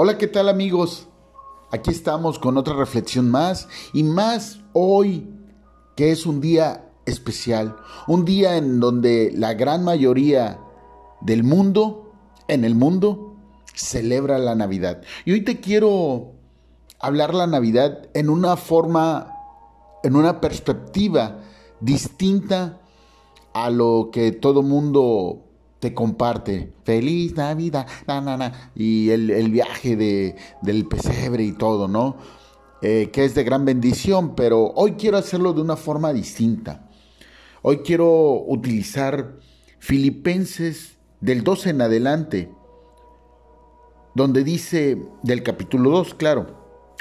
Hola, ¿qué tal amigos? Aquí estamos con otra reflexión más y más hoy que es un día especial, un día en donde la gran mayoría del mundo, en el mundo, celebra la Navidad. Y hoy te quiero hablar la Navidad en una forma, en una perspectiva distinta a lo que todo mundo te comparte. Feliz Navidad, y el, viaje de, del pesebre y todo, ¿no? Eh, que es de gran bendición, pero hoy quiero hacerlo de una forma distinta. Hoy quiero utilizar Filipenses del 12 en adelante, donde dice, del capítulo 2, claro,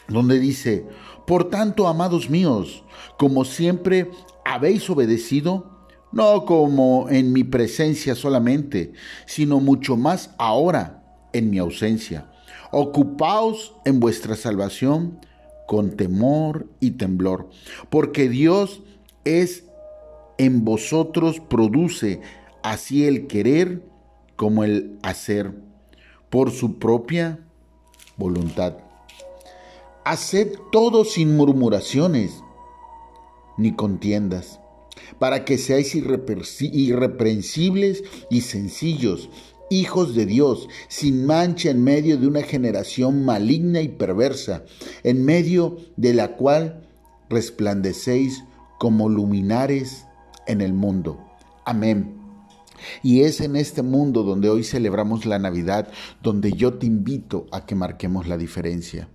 donde dice, por tanto, amados míos, como siempre habéis obedecido, no como en mi presencia solamente, sino mucho más ahora en mi ausencia. Ocupaos en vuestra salvación con temor y temblor, porque Dios es en vosotros, produce así el querer como el hacer, por su propia voluntad. Haced todo sin murmuraciones ni contiendas para que seáis irreprensibles y sencillos, hijos de Dios, sin mancha en medio de una generación maligna y perversa, en medio de la cual resplandecéis como luminares en el mundo. Amén. Y es en este mundo donde hoy celebramos la Navidad, donde yo te invito a que marquemos la diferencia.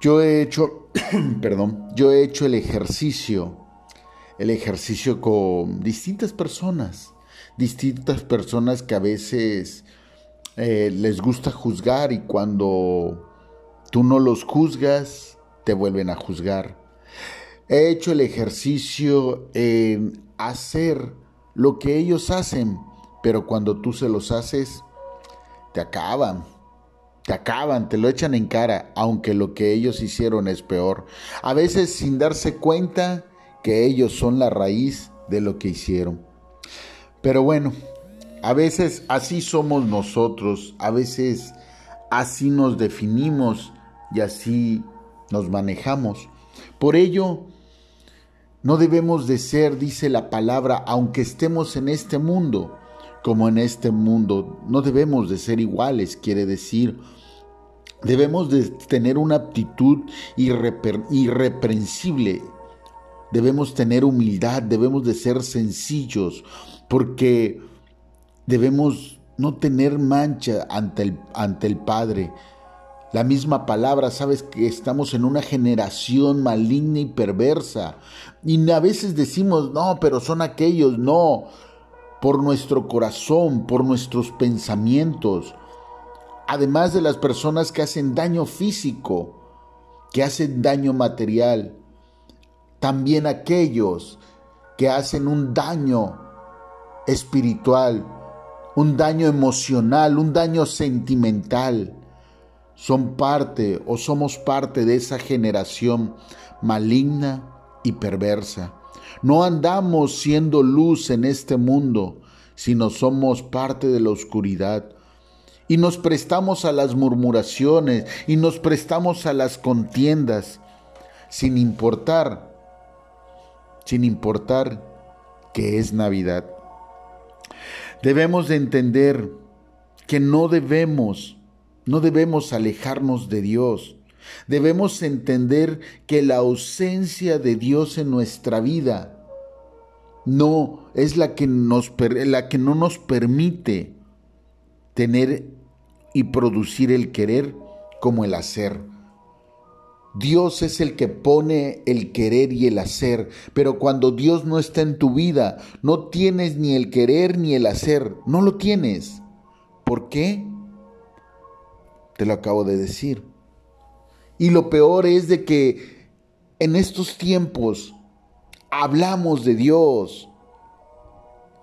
Yo he hecho, perdón, yo he hecho el ejercicio el ejercicio con distintas personas, distintas personas que a veces eh, les gusta juzgar y cuando tú no los juzgas, te vuelven a juzgar. He hecho el ejercicio en hacer lo que ellos hacen, pero cuando tú se los haces, te acaban. Te acaban, te lo echan en cara, aunque lo que ellos hicieron es peor. A veces sin darse cuenta, que ellos son la raíz de lo que hicieron. Pero bueno, a veces así somos nosotros, a veces así nos definimos y así nos manejamos. Por ello, no debemos de ser, dice la palabra, aunque estemos en este mundo, como en este mundo, no debemos de ser iguales, quiere decir, debemos de tener una actitud irreprensible debemos tener humildad, debemos de ser sencillos, porque debemos no tener mancha ante el, ante el Padre. La misma palabra, sabes que estamos en una generación maligna y perversa. Y a veces decimos, no, pero son aquellos, no, por nuestro corazón, por nuestros pensamientos. Además de las personas que hacen daño físico, que hacen daño material también aquellos que hacen un daño espiritual, un daño emocional, un daño sentimental, son parte o somos parte de esa generación maligna y perversa. No andamos siendo luz en este mundo, sino somos parte de la oscuridad. Y nos prestamos a las murmuraciones y nos prestamos a las contiendas, sin importar sin importar que es Navidad. Debemos de entender que no debemos, no debemos alejarnos de Dios. Debemos entender que la ausencia de Dios en nuestra vida no es la que, nos, la que no nos permite tener y producir el querer como el hacer. Dios es el que pone el querer y el hacer, pero cuando Dios no está en tu vida, no tienes ni el querer ni el hacer, no lo tienes. ¿Por qué? Te lo acabo de decir. Y lo peor es de que en estos tiempos hablamos de Dios,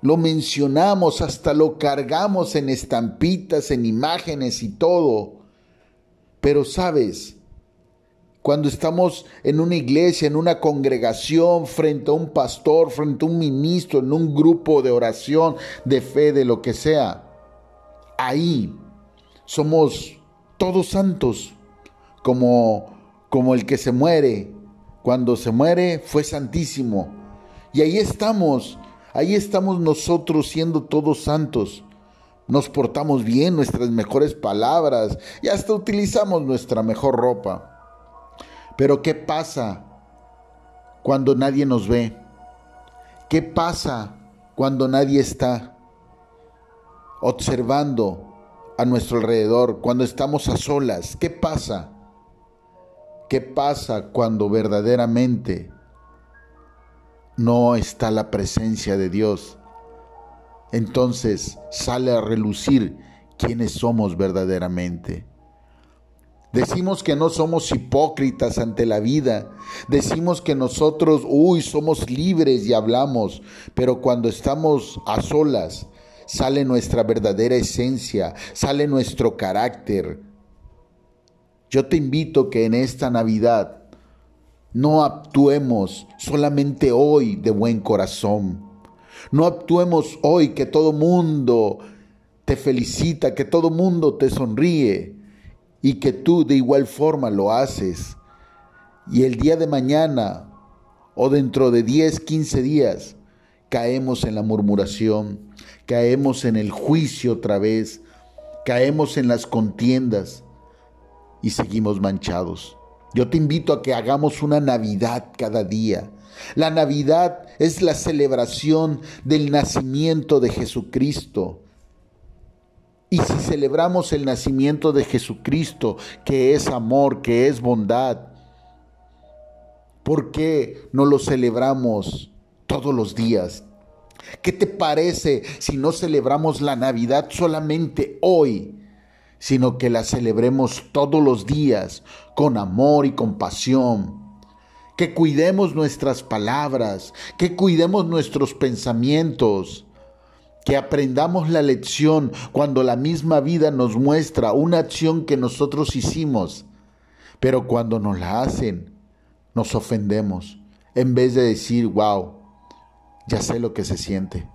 lo mencionamos, hasta lo cargamos en estampitas, en imágenes y todo. Pero sabes, cuando estamos en una iglesia, en una congregación, frente a un pastor, frente a un ministro, en un grupo de oración, de fe, de lo que sea. Ahí somos todos santos, como, como el que se muere. Cuando se muere fue santísimo. Y ahí estamos, ahí estamos nosotros siendo todos santos. Nos portamos bien, nuestras mejores palabras y hasta utilizamos nuestra mejor ropa. Pero ¿qué pasa cuando nadie nos ve? ¿Qué pasa cuando nadie está observando a nuestro alrededor, cuando estamos a solas? ¿Qué pasa? ¿Qué pasa cuando verdaderamente no está la presencia de Dios? Entonces sale a relucir quiénes somos verdaderamente. Decimos que no somos hipócritas ante la vida. Decimos que nosotros, uy, somos libres y hablamos. Pero cuando estamos a solas, sale nuestra verdadera esencia, sale nuestro carácter. Yo te invito que en esta Navidad no actuemos solamente hoy de buen corazón. No actuemos hoy que todo mundo te felicita, que todo mundo te sonríe y que tú de igual forma lo haces. Y el día de mañana o dentro de 10, 15 días caemos en la murmuración, caemos en el juicio otra vez, caemos en las contiendas y seguimos manchados. Yo te invito a que hagamos una Navidad cada día. La Navidad es la celebración del nacimiento de Jesucristo. Y si celebramos el nacimiento de Jesucristo, que es amor, que es bondad, ¿por qué no lo celebramos todos los días? ¿Qué te parece si no celebramos la Navidad solamente hoy, sino que la celebremos todos los días con amor y compasión? Que cuidemos nuestras palabras, que cuidemos nuestros pensamientos, que aprendamos la lección cuando la misma vida nos muestra una acción que nosotros hicimos, pero cuando nos la hacen, nos ofendemos, en vez de decir, wow, ya sé lo que se siente,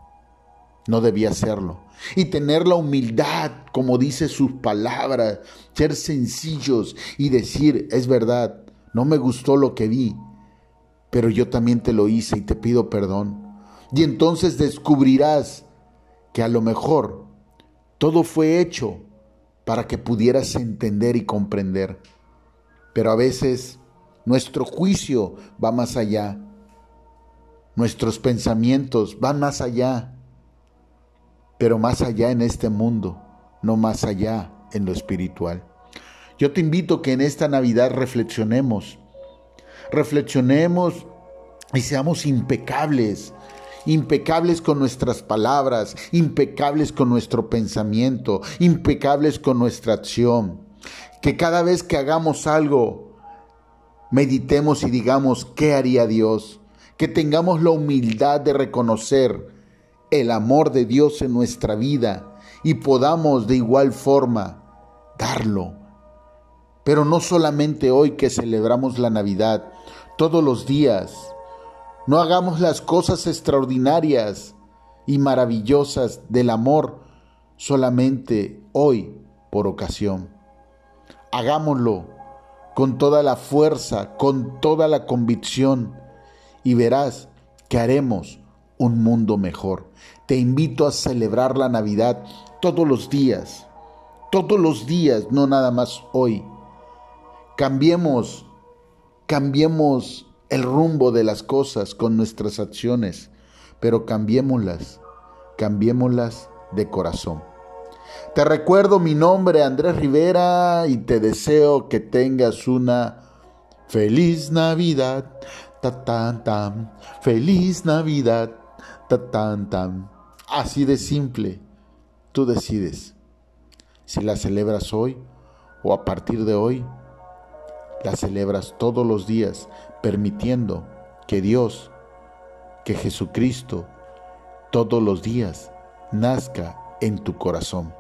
no debía hacerlo. Y tener la humildad, como dice sus palabras, ser sencillos y decir, es verdad, no me gustó lo que vi, pero yo también te lo hice y te pido perdón. Y entonces descubrirás que a lo mejor todo fue hecho para que pudieras entender y comprender. Pero a veces nuestro juicio va más allá. Nuestros pensamientos van más allá. Pero más allá en este mundo, no más allá en lo espiritual. Yo te invito que en esta Navidad reflexionemos. Reflexionemos y seamos impecables impecables con nuestras palabras, impecables con nuestro pensamiento, impecables con nuestra acción. Que cada vez que hagamos algo, meditemos y digamos, ¿qué haría Dios? Que tengamos la humildad de reconocer el amor de Dios en nuestra vida y podamos de igual forma darlo. Pero no solamente hoy que celebramos la Navidad, todos los días no hagamos las cosas extraordinarias y maravillosas del amor solamente hoy por ocasión. Hagámoslo con toda la fuerza, con toda la convicción y verás que haremos un mundo mejor. Te invito a celebrar la Navidad todos los días, todos los días, no nada más hoy. Cambiemos, cambiemos el rumbo de las cosas con nuestras acciones, pero cambiémoslas, cambiémoslas de corazón. Te recuerdo mi nombre, Andrés Rivera, y te deseo que tengas una feliz Navidad. Ta tan tan, feliz Navidad. Ta tan tan. Así de simple. Tú decides si la celebras hoy o a partir de hoy la celebras todos los días, permitiendo que Dios, que Jesucristo, todos los días nazca en tu corazón.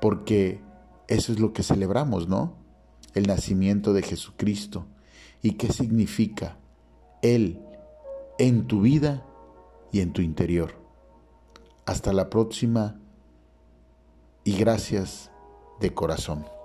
Porque eso es lo que celebramos, ¿no? El nacimiento de Jesucristo. ¿Y qué significa Él en tu vida y en tu interior? Hasta la próxima y gracias de corazón.